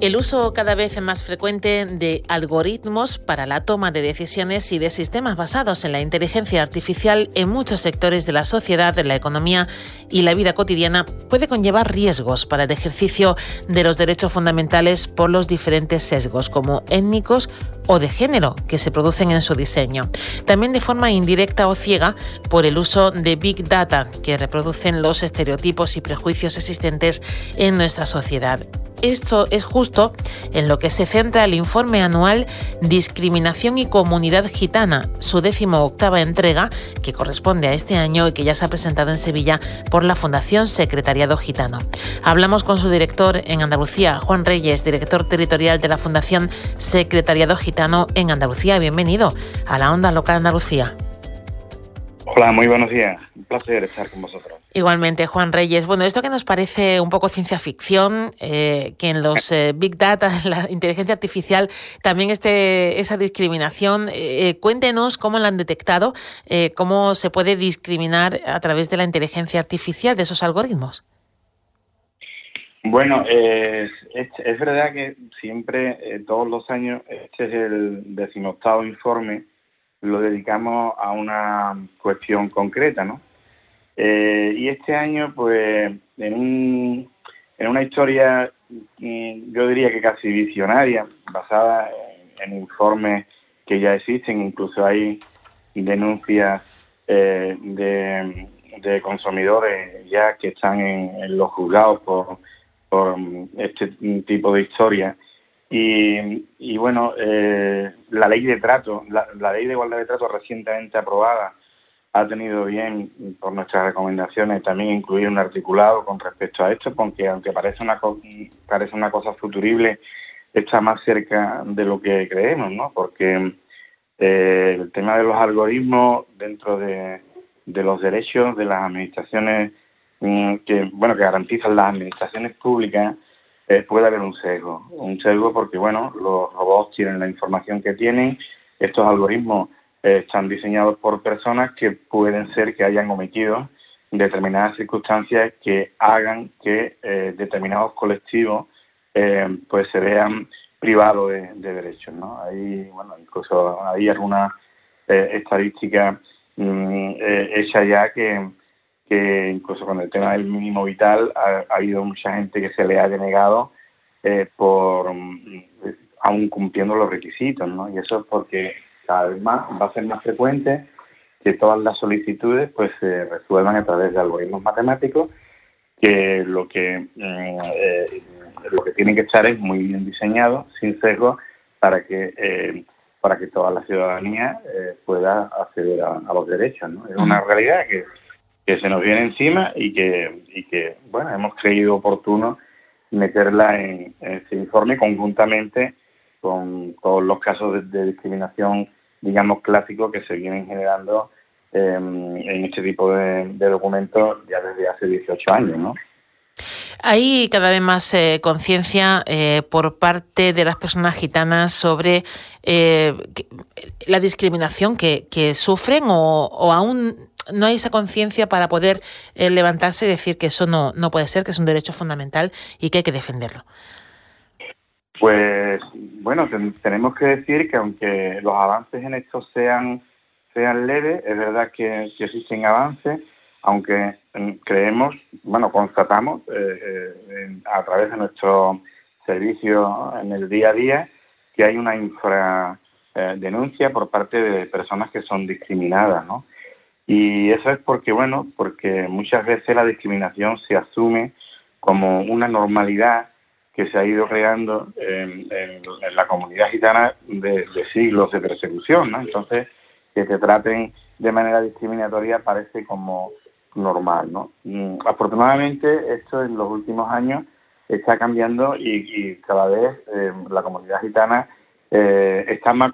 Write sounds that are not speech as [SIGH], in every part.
El uso cada vez más frecuente de algoritmos para la toma de decisiones y de sistemas basados en la inteligencia artificial en muchos sectores de la sociedad, la economía y la vida cotidiana puede conllevar riesgos para el ejercicio de los derechos fundamentales por los diferentes sesgos como étnicos o de género que se producen en su diseño. También de forma indirecta o ciega por el uso de Big Data que reproducen los estereotipos y prejuicios existentes en nuestra sociedad. Esto es justo en lo que se centra el informe anual Discriminación y Comunidad Gitana, su décimo octava entrega, que corresponde a este año y que ya se ha presentado en Sevilla por la Fundación Secretariado Gitano. Hablamos con su director en Andalucía, Juan Reyes, director territorial de la Fundación Secretariado Gitano en Andalucía. Bienvenido a la Onda Local Andalucía. Hola, muy buenos días. Un placer estar con vosotros. Igualmente, Juan Reyes. Bueno, esto que nos parece un poco ciencia ficción, eh, que en los eh, Big Data, [LAUGHS] la inteligencia artificial, también esté esa discriminación. Eh, cuéntenos cómo la han detectado, cómo se puede discriminar a través de la inteligencia artificial, de esos algoritmos. Bueno, es, es, verdad que siempre, todos los años, este es el decimoctavo informe lo dedicamos a una cuestión concreta, ¿no? Eh, y este año, pues, en, un, en una historia, mm, yo diría que casi visionaria, basada en, informes que ya existen, incluso hay denuncias eh, de, consumidores ya que están en, los juzgados por, por este tipo de historias. Y, bueno, eh, la ley de trato, la, ley de igualdad de trato recientemente aprobada ha tenido bien, por nuestras recomendaciones, también incluir un articulado con respecto a esto, porque aunque parece una, parece una cosa futurible, está más cerca de lo que creemos, ¿no? Porque eh, el tema de los algoritmos dentro de, de los derechos de las administraciones mm, que, bueno, que garantizan las administraciones públicas, eh, puede haber un sesgo. Un sesgo porque, bueno, los robots tienen la información que tienen, estos algoritmos eh, están diseñados por personas que pueden ser que hayan omitido determinadas circunstancias que hagan que eh, determinados colectivos pues se vean privados de, derechos, ¿no? Hay, bueno, incluso hay alguna estadística mm, hecha ya que que incluso con el tema del mínimo vital ha, habido mucha gente que se le ha denegado eh, por mm, aún cumpliendo los requisitos, ¿no? Y eso es porque cada vez más va a ser más frecuente que todas las solicitudes pues se resuelvan a través de algoritmos matemáticos que lo que mm, eh, lo que tiene que estar es muy bien diseñado, sin sesgo, para que eh, para que toda la ciudadanía pueda acceder a, a, los derechos. ¿no? Es una realidad que que se nos viene encima y que, y que bueno, hemos creído oportuno meterla en, este informe conjuntamente con todos los casos de, discriminación, digamos, clásicos que se vienen generando em, en este tipo de, documentos ya desde hace 18 años, ¿no? Hay cada vez más eh, conciencia eh, por parte de las personas gitanas sobre eh, la discriminación que, que sufren o, o, aún no hay esa conciencia para poder eh, levantarse y decir que eso no, no puede ser, que es un derecho fundamental y que hay que defenderlo. Pues bueno, tenemos que decir que aunque los avances en esto sean, sean leves, es verdad que, existen avances, aunque mm, creemos, bueno, constatamos eh, eh, a través de nuestro servicio en el día a día que hay una infradenuncia por parte de personas que son discriminadas, ¿no? Y eso es porque, bueno, porque muchas veces la discriminación se asume como una normalidad que se ha ido creando en, la comunidad gitana de, siglos de persecución, ¿no? Entonces, que te traten de manera discriminatoria parece como normal, ¿no? Mm, afortunadamente, esto en los últimos años está cambiando y, cada vez eh, la comunidad gitana eh, está más,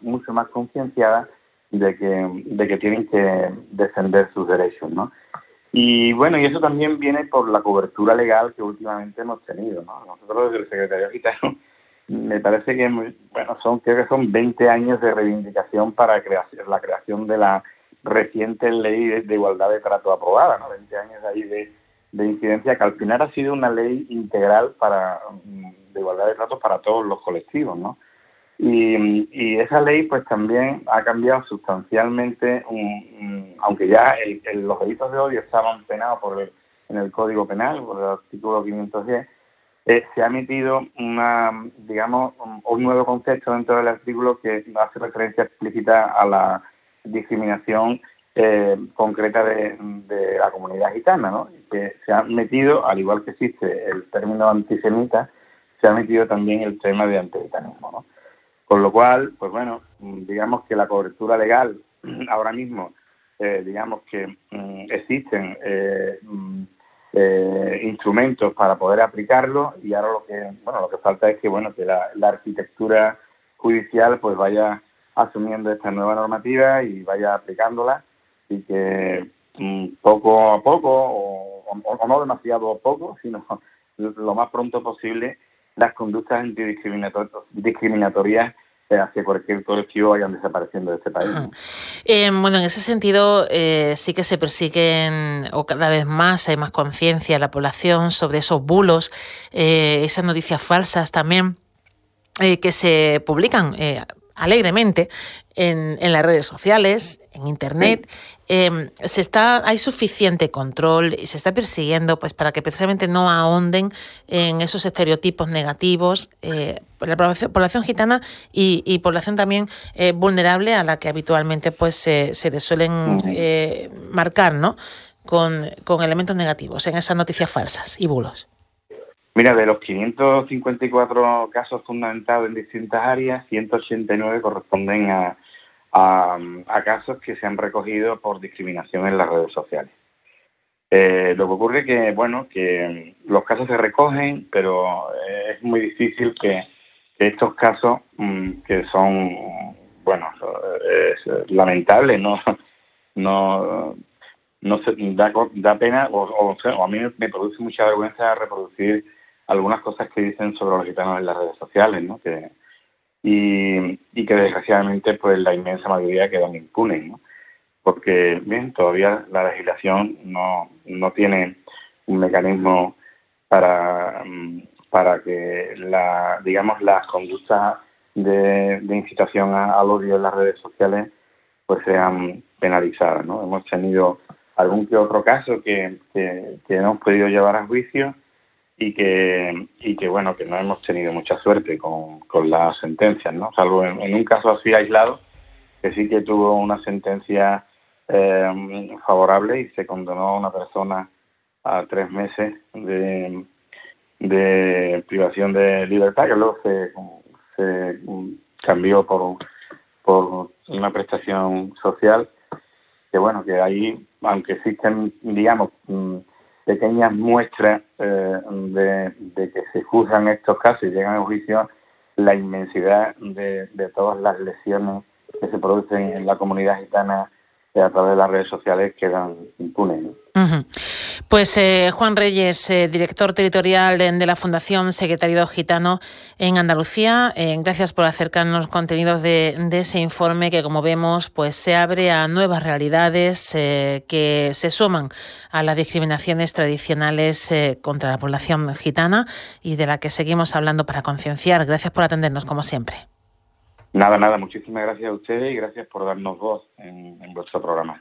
mucho más concienciada de que, de que tienen que defender sus derechos, ¿no? Y bueno, y eso también viene por la cobertura legal que últimamente hemos tenido. ¿no? Nosotros desde el Secretario Gitano me parece que bueno son creo que son 20 años de reivindicación para la creación de la reciente ley de, igualdad de trato aprobada, ¿no? 20 años ahí de, de incidencia que al final ha sido una ley integral para de igualdad de trato para todos los colectivos, ¿no? Y, esa ley pues también ha cambiado sustancialmente, aunque ya los delitos de odio estaban penados por en el Código Penal, por el artículo 510, eh, se ha metido una, digamos, un, nuevo concepto dentro del artículo que hace referencia explícita a la discriminación eh, concreta de, la comunidad gitana, ¿no? Se ha metido, al igual que existe el término antisemita, se ha metido también el tema de antigitanismo, ¿no? Con lo cual, pues bueno, digamos que la cobertura legal [CLEARS THROAT] ahora mismo, eh, digamos que mm, existen eh, mm, eh, instrumentos para poder aplicarlo y ahora lo que bueno lo que falta es que bueno que la, arquitectura judicial pues vaya asumiendo esta nueva normativa y vaya aplicándola y que mm, poco a poco o, o, no demasiado poco sino [LAUGHS] lo más pronto posible las conductas antidiscriminatorias hacia cualquier colectivo vayan desapareciendo de este país. Eh, bueno, en ese sentido eh, sí que se persiguen, o cada vez más hay más conciencia en la población sobre esos bulos, eh, esas noticias falsas también que se publican alegremente en, en, las redes sociales, en internet. Em, se está, hay suficiente control y se está persiguiendo pues para que precisamente no ahonden en esos estereotipos negativos eh, la población, gitana y, población también eh, vulnerable a la que habitualmente pues se, se les suelen eh, marcar, ¿no? Con, con elementos negativos en esas noticias falsas y bulos. Mira, de los 554 casos fundamentados en distintas áreas, 189 corresponden a, a, casos que se han recogido por discriminación en las redes sociales. Eh, lo que ocurre que, bueno, que los casos se recogen, pero es muy difícil que, estos casos, mm, que son, bueno, es lamentable, no, no, no se, da, da pena, o, o, a mí me produce mucha vergüenza reproducir algunas cosas que dicen sobre los gitanos en las redes sociales, ¿no? Que, y, que desgraciadamente pues la inmensa mayoría quedan impunes, ¿no? Porque, bien, todavía la legislación no, no tiene un mecanismo para, mm, para que la, digamos, las conductas de, incitación al odio en las redes sociales pues sean penalizadas, ¿no? Hemos tenido algún que otro caso que, que, que hemos podido llevar a juicio y que, y que bueno, que no hemos tenido mucha suerte con, con las sentencias, ¿no? Salvo en, un caso así aislado, que sí que tuvo una sentencia eh, favorable y se condenó a una persona a tres meses de, de privación de libertad, que luego se, se cambió por, por una prestación social, que bueno, que ahí, aunque existen, digamos, mm, pequeñas muestras eh, de, que se juzgan estos casos y llegan a juicio, la inmensidad de, de todas las lesiones que se producen en la comunidad gitana a través de las redes sociales quedan impunes. Pues eh, Juan Reyes, eh, director territorial de, la Fundación Secretario Gitano en Andalucía, eh, gracias por acercarnos contenidos de, ese informe que, como vemos, pues se abre a nuevas realidades que se suman a las discriminaciones tradicionales contra la población gitana y de la que seguimos hablando para concienciar. Gracias por atendernos, como siempre. Nada, nada, muchísimas gracias a ustedes y gracias por darnos voz en vuestro programa.